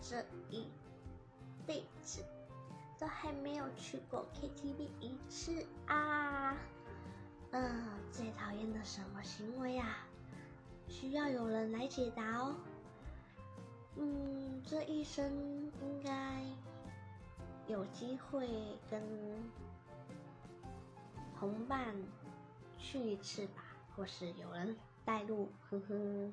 这一辈子都还没有去过 KTV 一次啊！嗯，最讨厌的什么行为啊？需要有人来解答哦。嗯，这一生应该有机会跟同伴去一次吧，或是有人带路，呵呵。